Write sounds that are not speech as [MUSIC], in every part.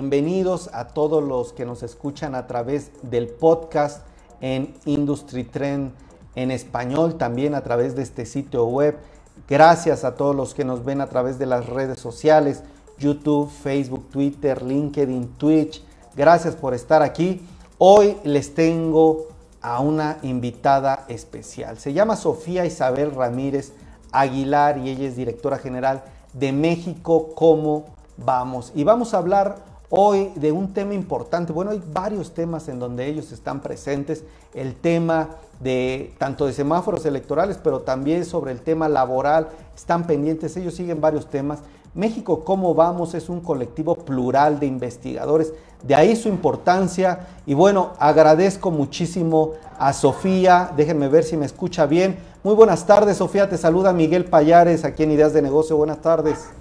Bienvenidos a todos los que nos escuchan a través del podcast en Industry Trend en español, también a través de este sitio web. Gracias a todos los que nos ven a través de las redes sociales, YouTube, Facebook, Twitter, LinkedIn, Twitch. Gracias por estar aquí. Hoy les tengo a una invitada especial. Se llama Sofía Isabel Ramírez Aguilar y ella es directora general de México ¿Cómo vamos? Y vamos a hablar hoy de un tema importante. Bueno, hay varios temas en donde ellos están presentes. El tema de tanto de semáforos electorales, pero también sobre el tema laboral. Están pendientes, ellos siguen varios temas. México ¿Cómo vamos? es un colectivo plural de investigadores, de ahí su importancia. Y bueno, agradezco muchísimo a Sofía, déjenme ver si me escucha bien. Muy buenas tardes, Sofía, te saluda Miguel Payares aquí en Ideas de Negocio. Buenas tardes.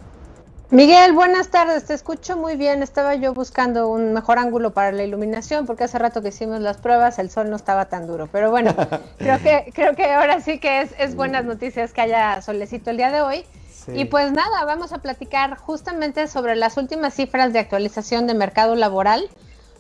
Miguel, buenas tardes, te escucho muy bien. Estaba yo buscando un mejor ángulo para la iluminación porque hace rato que hicimos las pruebas el sol no estaba tan duro. Pero bueno, [LAUGHS] creo que, creo que ahora sí que es, es buenas noticias que haya solecito el día de hoy. Y pues nada, vamos a platicar justamente sobre las últimas cifras de actualización de mercado laboral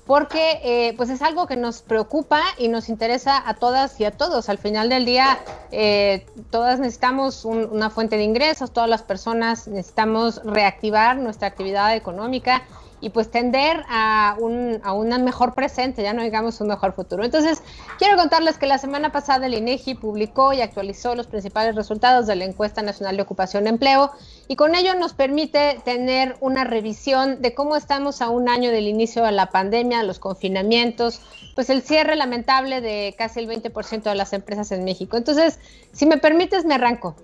porque eh, pues es algo que nos preocupa y nos interesa a todas y a todos. Al final del día, eh, todas necesitamos una fuente de ingresos, todas las personas necesitamos reactivar nuestra actividad económica y pues tender a un, a un mejor presente, ya no digamos un mejor futuro. Entonces, quiero contarles que la semana pasada el INEGI publicó y actualizó los principales resultados de la encuesta nacional de ocupación y empleo y con ello nos permite tener una revisión de cómo estamos a un año del inicio de la pandemia, los confinamientos, pues el cierre lamentable de casi el 20% de las empresas en México. Entonces, si me permites, me arranco.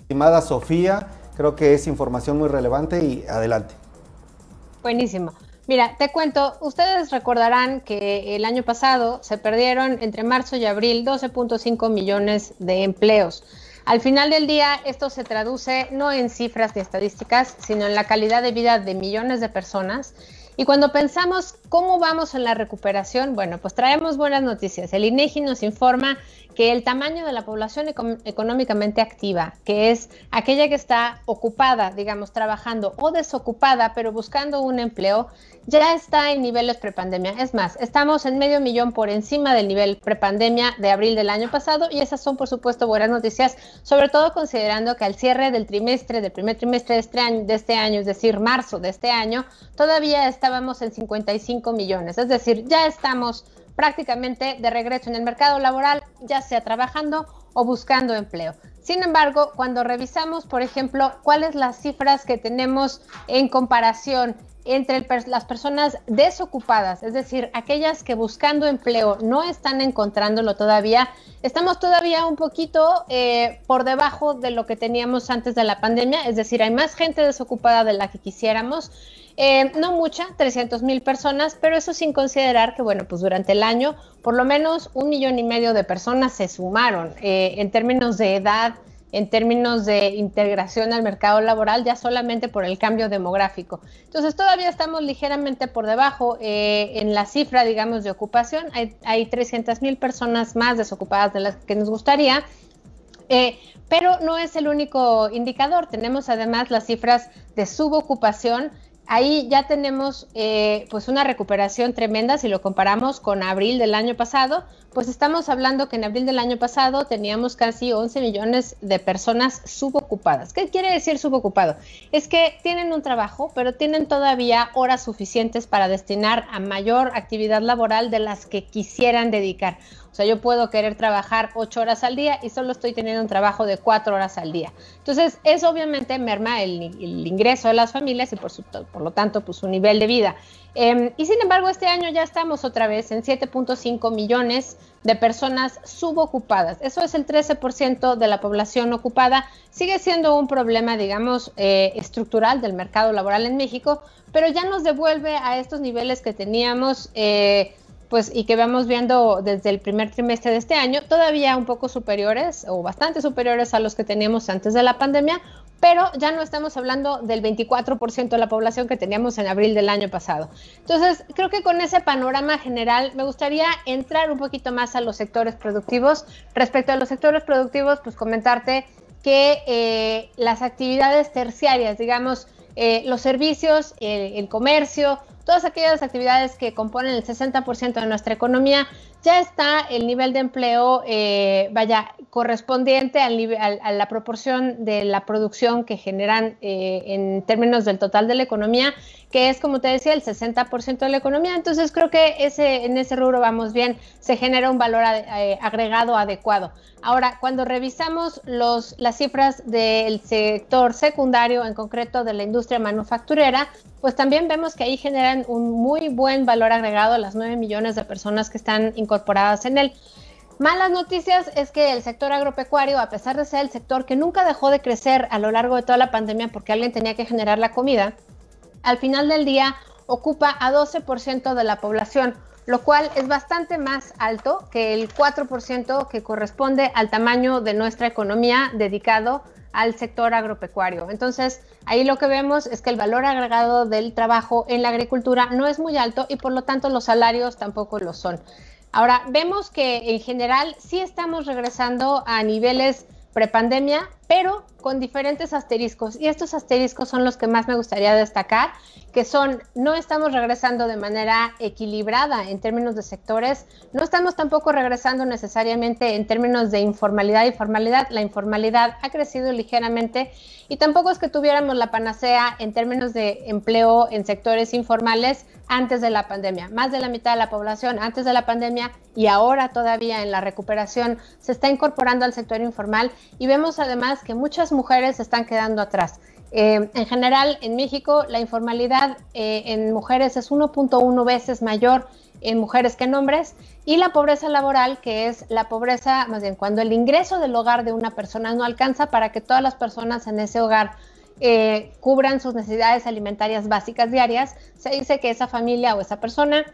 Estimada Sofía, Creo que es información muy relevante y adelante. Buenísimo. Mira, te cuento, ustedes recordarán que el año pasado se perdieron entre marzo y abril 12.5 millones de empleos. Al final del día, esto se traduce no en cifras ni estadísticas, sino en la calidad de vida de millones de personas. Y cuando pensamos cómo vamos en la recuperación, bueno, pues traemos buenas noticias. El INEGI nos informa que el tamaño de la población económicamente activa, que es aquella que está ocupada, digamos, trabajando o desocupada, pero buscando un empleo, ya está en niveles prepandemia. Es más, estamos en medio millón por encima del nivel prepandemia de abril del año pasado y esas son, por supuesto, buenas noticias, sobre todo considerando que al cierre del trimestre, del primer trimestre de este año, de este año es decir, marzo de este año, todavía estábamos en 55 millones. Es decir, ya estamos prácticamente de regreso en el mercado laboral, ya sea trabajando o buscando empleo. Sin embargo, cuando revisamos, por ejemplo, cuáles las cifras que tenemos en comparación entre las personas desocupadas, es decir, aquellas que buscando empleo no están encontrándolo todavía, estamos todavía un poquito eh, por debajo de lo que teníamos antes de la pandemia, es decir, hay más gente desocupada de la que quisiéramos eh, no mucha, 300 mil personas, pero eso sin considerar que, bueno, pues durante el año por lo menos un millón y medio de personas se sumaron eh, en términos de edad, en términos de integración al mercado laboral, ya solamente por el cambio demográfico. Entonces todavía estamos ligeramente por debajo eh, en la cifra, digamos, de ocupación. Hay, hay 300 mil personas más desocupadas de las que nos gustaría. pero no es el único indicador. Tenemos además las cifras de subocupación ahí ya tenemos eh, pues una recuperación tremenda si lo comparamos con abril del año pasado, pues estamos hablando que en abril del año pasado teníamos casi 11 millones de personas subocupadas. ¿Qué quiere decir subocupado? Es que tienen un trabajo, pero tienen todavía horas suficientes para destinar a mayor actividad laboral de las que quisieran dedicar. O sea, yo puedo querer trabajar ocho horas al día y solo estoy teniendo un trabajo de cuatro horas al día. Entonces, eso obviamente merma el, ingreso de las familias y por, por lo tanto, pues su nivel de vida. Em, y sin embargo, este año ya estamos otra vez en 7.5 millones de personas subocupadas. Eso es el 13% de la población ocupada. Sigue siendo un problema, digamos, eh, estructural del mercado laboral en México, pero ya nos devuelve a estos niveles que teníamos. Eh, pues y que vamos viendo desde el primer trimestre de este año, todavía un poco superiores o bastante superiores a los que teníamos antes de la pandemia, pero ya no estamos hablando del 24% de la población que teníamos en abril del año pasado. Entonces, creo que con ese panorama general me gustaría entrar un poquito más a los sectores productivos. Respecto a los sectores productivos, pues comentarte que eh, las actividades terciarias, digamos, eh, los servicios, el comercio, todas aquellas actividades que componen el 60% de nuestra economía, ya está el nivel de empleo, eh, vaya, correspondiente al a la proporción de la producción que generan eh, en términos del total de la economía, que es, como te decía, el 60% de la economía. Entonces, creo que ese, en ese rubro vamos bien, se genera un valor eh, agregado adecuado. Ahora, cuando revisamos los, las cifras del sector secundario, en concreto de la industria manufacturera, pues también vemos que ahí generan un muy buen valor agregado a las 9 millones de personas que están incorporadas en él. Malas noticias es que el sector agropecuario, a pesar de ser el sector que nunca dejó de crecer a lo largo de toda la pandemia porque alguien tenía que generar la comida, al final del día ocupa a 12% de la población, lo cual es bastante más alto que el 4% que corresponde al tamaño de nuestra economía dedicado al sector agropecuario. Entonces, ahí lo que vemos es que el valor agregado del trabajo en la agricultura no es muy alto y por lo tanto los salarios tampoco lo son. Ahora, vemos que en general sí estamos regresando a niveles prepandemia, pero con diferentes asteriscos. Y estos asteriscos son los que más me gustaría destacar, que son, no estamos regresando de manera equilibrada en términos de sectores, no estamos tampoco regresando necesariamente en términos de informalidad y formalidad. La informalidad ha crecido ligeramente y tampoco es que tuviéramos la panacea en términos de empleo en sectores informales antes de la pandemia. Más de la mitad de la población antes de la pandemia y ahora todavía en la recuperación se está incorporando al sector informal y vemos además que muchas mujeres están quedando atrás. Eh, en general, en México, la informalidad eh, en mujeres es 1.1 veces mayor en mujeres que en hombres y la pobreza laboral, que es la pobreza, más bien cuando el ingreso del hogar de una persona no alcanza para que todas las personas en ese hogar eh, cubran sus necesidades alimentarias básicas diarias, se dice que esa familia o esa persona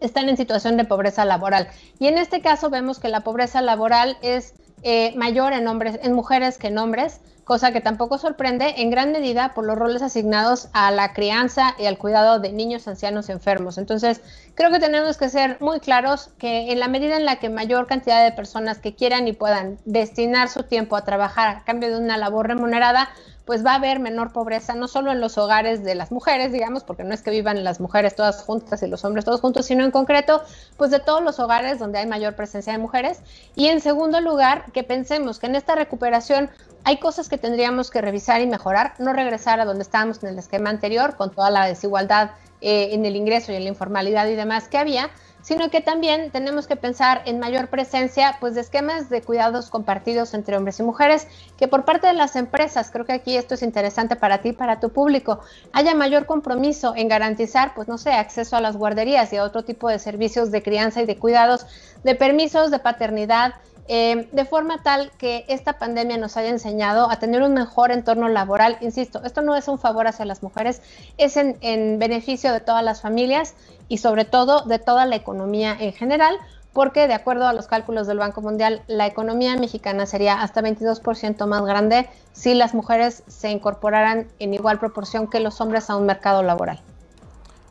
están en situación de pobreza laboral. Y en este caso vemos que la pobreza laboral es eh, mayor en, hombres, en mujeres que en hombres, cosa que tampoco sorprende en gran medida por los roles asignados a la crianza y al cuidado de niños, ancianos y enfermos. Entonces, creo que tenemos que ser muy claros que en la medida en la que mayor cantidad de personas que quieran y puedan destinar su tiempo a trabajar a cambio de una labor remunerada, pues va a haber menor pobreza, no solo en los hogares de las mujeres, digamos, porque no es que vivan las mujeres todas juntas y los hombres todos juntos, sino en concreto, pues de todos los hogares donde hay mayor presencia de mujeres. Y en segundo lugar, que pensemos que en esta recuperación hay cosas que tendríamos que revisar y mejorar, no regresar a donde estábamos en el esquema anterior, con toda la desigualdad eh, en el ingreso y en la informalidad y demás que había, sino que también tenemos que pensar en mayor presencia pues, de esquemas de cuidados compartidos entre hombres y mujeres, que por parte de las empresas, creo que aquí esto es interesante para ti, para tu público, haya mayor compromiso en garantizar, pues no sé, acceso a las guarderías y a otro tipo de servicios de crianza y de cuidados, de permisos de paternidad, eh, de forma tal que esta pandemia nos haya enseñado a tener un mejor entorno laboral. Insisto, esto no es un favor hacia las mujeres, es en, beneficio de todas las familias y sobre todo de toda la economía en general, porque de acuerdo a los cálculos del Banco Mundial, la economía mexicana sería hasta 22% más grande si las mujeres se incorporaran en igual proporción que los hombres a un mercado laboral.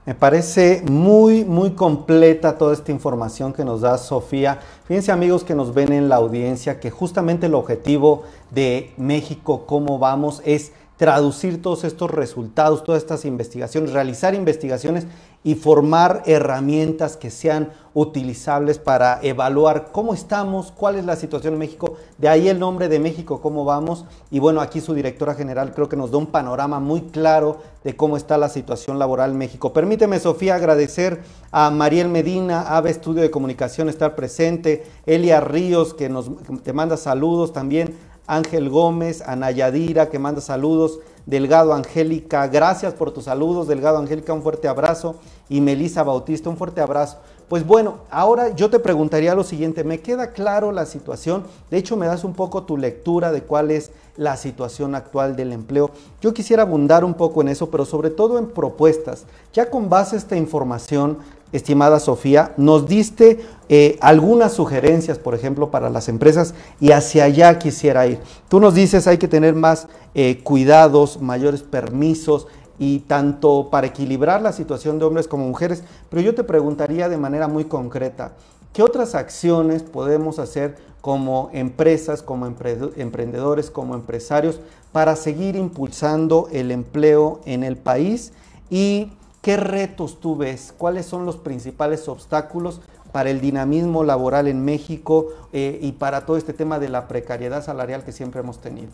Me parece muy, muy completa toda esta información que nos da Sofía. Fíjense amigos que nos ven en la audiencia que justamente el objetivo de México, cómo vamos, es traducir todos estos resultados, todas estas investigaciones, realizar investigaciones y formar herramientas que sean utilizables para evaluar cómo estamos, cuál es la situación en México. De ahí el nombre de México, cómo vamos. Y bueno, aquí su directora general creo que nos da un panorama muy claro de cómo está la situación laboral en México. Permíteme, Sofía, agradecer a Mariel Medina, AVE Estudio de Comunicación, estar presente, Elia Ríos, que nos te manda saludos también, Ángel Gómez, a Nayadira, que manda saludos, Delgado Angélica, gracias por tus saludos, Delgado Angélica, un fuerte abrazo, y Melisa Bautista, un fuerte abrazo. Pues bueno, ahora yo te preguntaría lo siguiente, me queda claro la situación, de hecho me das un poco tu lectura de cuál es la situación actual del empleo. Yo quisiera abundar un poco en eso, pero sobre todo en propuestas. Ya con base a esta información, estimada Sofía, nos diste eh, algunas sugerencias, por ejemplo, para las empresas y hacia allá quisiera ir. Tú nos dices hay que tener más eh, cuidados, mayores permisos y tanto para equilibrar la situación de hombres como mujeres, pero yo te preguntaría de manera muy concreta, ¿qué otras acciones podemos hacer como empresas, como emprendedores, como empresarios, para seguir impulsando el empleo en el país y qué retos tú ves, cuáles son los principales obstáculos para el dinamismo laboral en México eh, y para todo este tema de la precariedad salarial que siempre hemos tenido.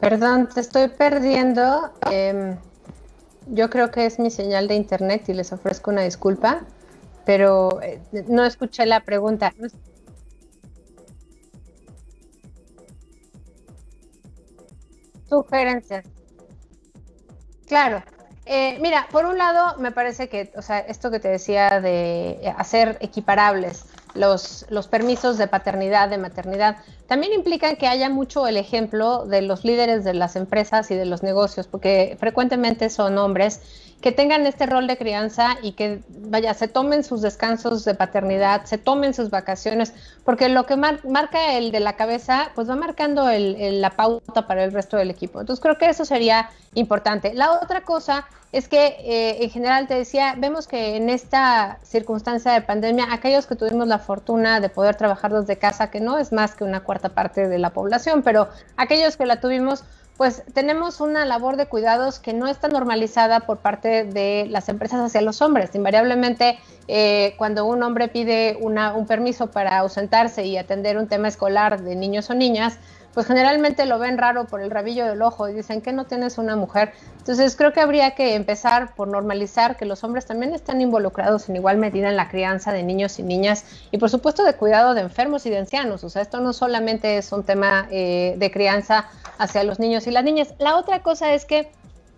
Perdón, te estoy perdiendo. Em, yo creo que es mi señal de internet y les ofrezco una disculpa, pero eh, no escuché la pregunta. Sugerencias. Claro. Eh, mira, por un lado, me parece que, o sea, esto que te decía de hacer equiparables los, los permisos de paternidad, de maternidad, también implican que haya mucho el ejemplo de los líderes de las empresas y de los negocios, porque frecuentemente son hombres que tengan este rol de crianza y que, vaya, se tomen sus descansos de paternidad, se tomen sus vacaciones, porque lo que marca el de la cabeza, pues va marcando la pauta para el resto del equipo. Entonces creo que eso sería importante. La otra cosa es que eh, en general te decía, vemos que en esta circunstancia de pandemia, aquellos que tuvimos la fortuna de poder trabajar desde casa, que no es más que una cuarta parte de la población, pero aquellos que la tuvimos, pues tenemos una labor de cuidados que no está normalizada por parte de las empresas hacia los hombres. Invariablemente, eh, cuando un hombre pide un permiso para ausentarse y atender un tema escolar de niños o niñas, pues generalmente lo ven raro por el rabillo del ojo y dicen que no tienes una mujer. Entonces creo que habría que empezar por normalizar que los hombres también están involucrados en igual medida en la crianza de niños y niñas y por supuesto de cuidado de enfermos y de ancianos. O sea, esto no solamente es un tema eh, de crianza hacia los niños y las niñas. La otra cosa es que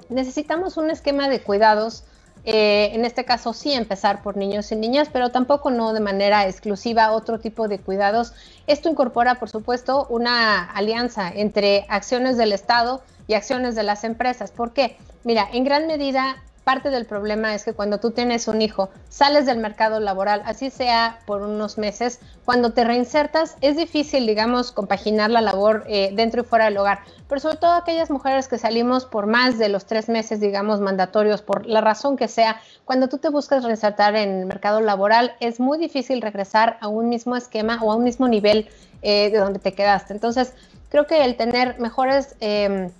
necesitamos un esquema de cuidados eh, en este caso sí empezar por niños y niñas, pero tampoco no de manera exclusiva otro tipo de cuidados. Esto incorpora, por supuesto, una alianza entre acciones del Estado y acciones de las empresas. ¿Por qué? Mira, en gran medida parte del problema es que cuando tú tienes un hijo, sales del mercado laboral, así sea por unos meses, cuando te reinsertas es difícil, digamos, compaginar la labor eh, dentro y fuera del hogar, pero sobre todo aquellas mujeres que salimos por más de los tres meses, digamos, mandatorios, por la razón que sea, cuando tú te buscas reinsertar en el mercado laboral, es muy difícil regresar a un mismo esquema o a un mismo nivel eh, de donde te quedaste. Entonces, creo que el tener mejores, eh,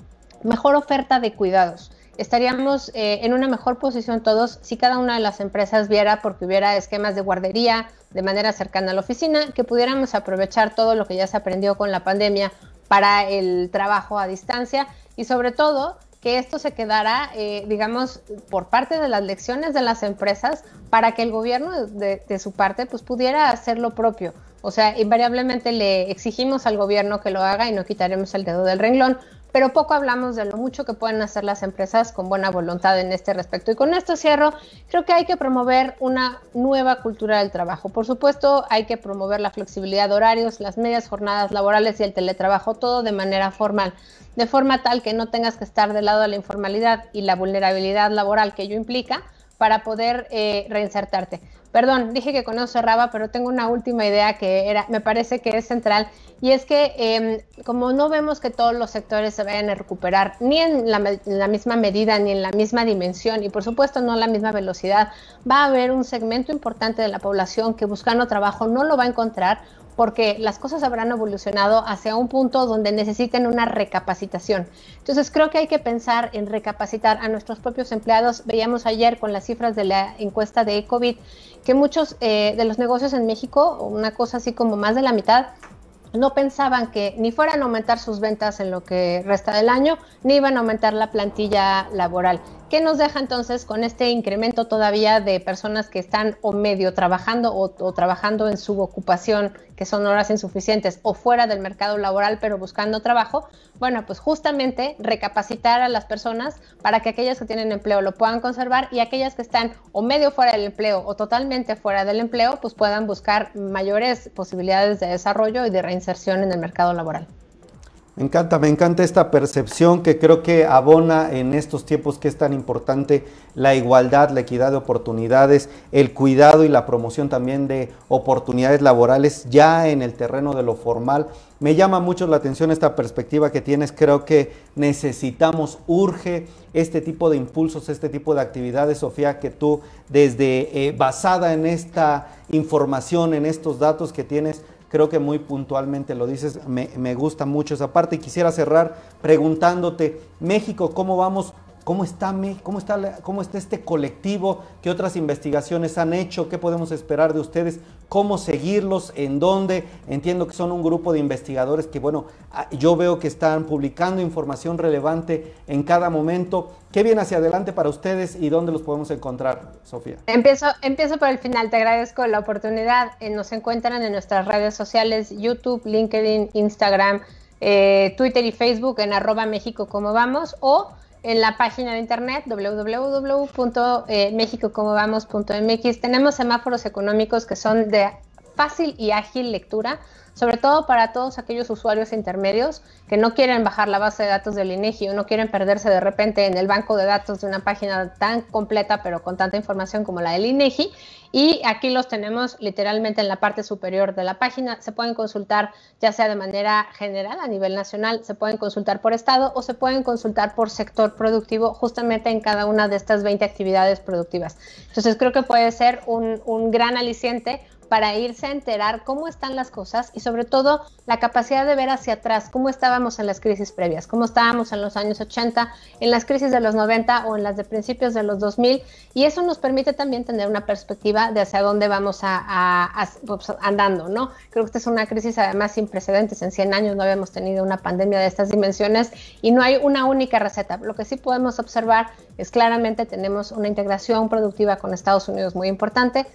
mejor oferta de cuidados, estaríamos eh, en una mejor posición todos si cada una de las empresas viera, porque hubiera esquemas de guardería de manera cercana a la oficina, que pudiéramos aprovechar todo lo que ya se aprendió con la pandemia para el trabajo a distancia y sobre todo que esto se quedara, eh, digamos, por parte de las lecciones de las empresas para que el gobierno de, de, su parte pues pudiera hacer lo propio. O sea, invariablemente le exigimos al gobierno que lo haga y no quitaremos el dedo del renglón, pero poco hablamos de lo mucho que pueden hacer las empresas con buena voluntad en este respecto. Y con esto cierro, creo que hay que promover una nueva cultura del trabajo. Por supuesto, hay que promover la flexibilidad de horarios, las medias jornadas laborales y el teletrabajo, todo de manera formal, de forma tal que no tengas que estar del lado de la informalidad y la vulnerabilidad laboral que ello implica para poder eh, reinsertarte. Perdón, dije que con eso cerraba, pero tengo una última idea que era, me parece que es central, y es que em, como no vemos que todos los sectores se vayan a recuperar, ni en la, en la, misma medida, ni en la misma dimensión, y por supuesto no a la misma velocidad, va a haber un segmento importante de la población que buscando trabajo no lo va a encontrar porque las cosas habrán evolucionado hacia un punto donde necesiten una recapacitación. Entonces creo que hay que pensar en recapacitar a nuestros propios empleados. Veíamos ayer con las cifras de la encuesta de COVID que muchos eh, de los negocios en México, una cosa así como más de la mitad, no pensaban que ni fueran a aumentar sus ventas en lo que resta del año, ni iban a aumentar la plantilla laboral. ¿Qué nos deja entonces con este incremento todavía de personas que están o medio trabajando o, o, trabajando en su ocupación, que son horas insuficientes, o fuera del mercado laboral pero buscando trabajo? Bueno, pues justamente recapacitar a las personas para que aquellas que tienen empleo lo puedan conservar y aquellas que están o medio fuera del empleo o totalmente fuera del empleo, pues puedan buscar mayores posibilidades de desarrollo y de reinserción en el mercado laboral. Me encanta, me encanta esta percepción que creo que abona en estos tiempos que es tan importante la igualdad, la equidad de oportunidades, el cuidado y la promoción también de oportunidades laborales ya en el terreno de lo formal. Me llama mucho la atención esta perspectiva que tienes. Creo que necesitamos, urge este tipo de impulsos, este tipo de actividades, Sofía, que tú desde eh, basada en esta información, en estos datos que tienes, creo que muy puntualmente lo dices, me, me gusta mucho esa parte y quisiera cerrar preguntándote, México, ¿cómo vamos? ¿Cómo está, cómo, está, ¿Cómo está este colectivo? ¿Qué otras investigaciones han hecho? ¿Qué podemos esperar de ustedes? ¿Cómo seguirlos? ¿En dónde? Entiendo que son un grupo de investigadores que, bueno, ah, yo veo que están publicando información relevante en cada momento. ¿Qué viene hacia adelante para ustedes y dónde los podemos encontrar, Sofía? Empiezo, empiezo por el final. Te agradezco la oportunidad. Eh, nos encuentran en nuestras redes sociales, YouTube, LinkedIn, Instagram, eh, Twitter y Facebook en arroba México como vamos o en la página de internet www.mexicocomobamos.mx. Tenemos semáforos económicos que son de fácil y ágil lectura, sobre todo para todos aquellos usuarios intermedios que no quieren bajar la base de datos del INEGI o no quieren perderse de repente en el banco de datos de una página tan completa pero con tanta información como la del INEGI y aquí los tenemos literalmente en la parte superior de la página. Se pueden consultar ya sea de manera general a nivel nacional, se pueden consultar por estado o se pueden consultar por sector productivo justamente en cada una de estas 20 actividades productivas. Entonces creo que puede ser un, un gran aliciente para irse a enterar cómo están las cosas y sobre todo la capacidad de ver hacia atrás cómo estábamos en las crisis previas, cómo estábamos en los años 80, en las crisis de los 90 o en las de principios de los 2000 y eso nos permite también tener una perspectiva de hacia dónde vamos a, pues, andando, ¿no? Creo que esta es una crisis además sin precedentes, en 100 años no habíamos tenido una pandemia de estas dimensiones y no hay una única receta. Lo que sí podemos observar es claramente tenemos una integración productiva con Estados Unidos muy importante,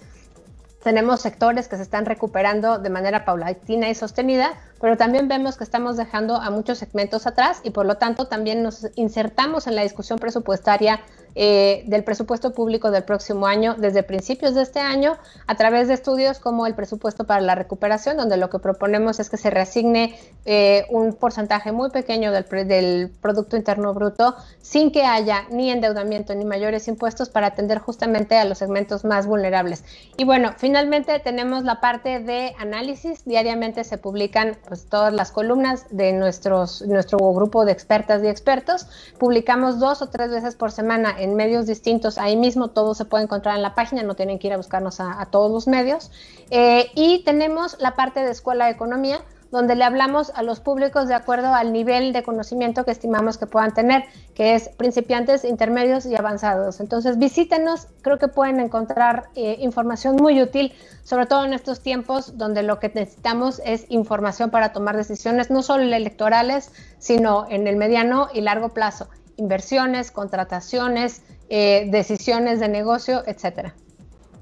tenemos sectores que se están recuperando de manera paulatina y sostenida, pero también vemos que estamos dejando a muchos segmentos atrás y por lo tanto también nos insertamos en la discusión presupuestaria eh, del presupuesto público del próximo año desde principios de este año a través de estudios como el presupuesto para la recuperación, donde lo que proponemos es que se reasigne eh, un porcentaje muy pequeño del, del Producto Interno Bruto sin que haya ni endeudamiento ni mayores impuestos para atender justamente a los segmentos más vulnerables. Y bueno, finalmente tenemos la parte de análisis. Diariamente se publican pues, todas las columnas de nuestros, nuestro grupo de expertas y expertos. Publicamos dos o tres veces por semana en medios distintos, ahí mismo todo se puede encontrar en la página, no tienen que ir a buscarnos a, todos los medios. Eh, y tenemos la parte de Escuela de Economía, donde le hablamos a los públicos de acuerdo al nivel de conocimiento que estimamos que puedan tener, que es principiantes, intermedios y avanzados. Entonces visítenos, creo que pueden encontrar eh, información muy útil, sobre todo en estos tiempos donde lo que necesitamos es información para tomar decisiones, no solo electorales, sino en el mediano y largo plazo inversiones, contrataciones, eh, decisiones de negocio, etcétera.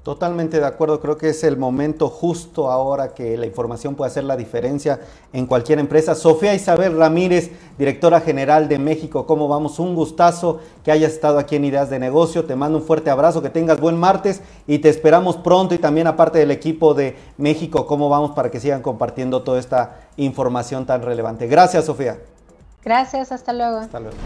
Totalmente de acuerdo, creo que es el momento justo ahora que la información puede hacer la diferencia en cualquier empresa. Sofía Isabel Ramírez, directora general de México, ¿cómo vamos? Un gustazo que hayas estado aquí en Ideas de Negocio. Te mando un fuerte abrazo, que tengas buen martes y te esperamos pronto y también aparte del equipo de México, ¿cómo vamos? Para que sigan compartiendo toda esta información tan relevante. Gracias, Sofía. Gracias, hasta luego. Hasta luego.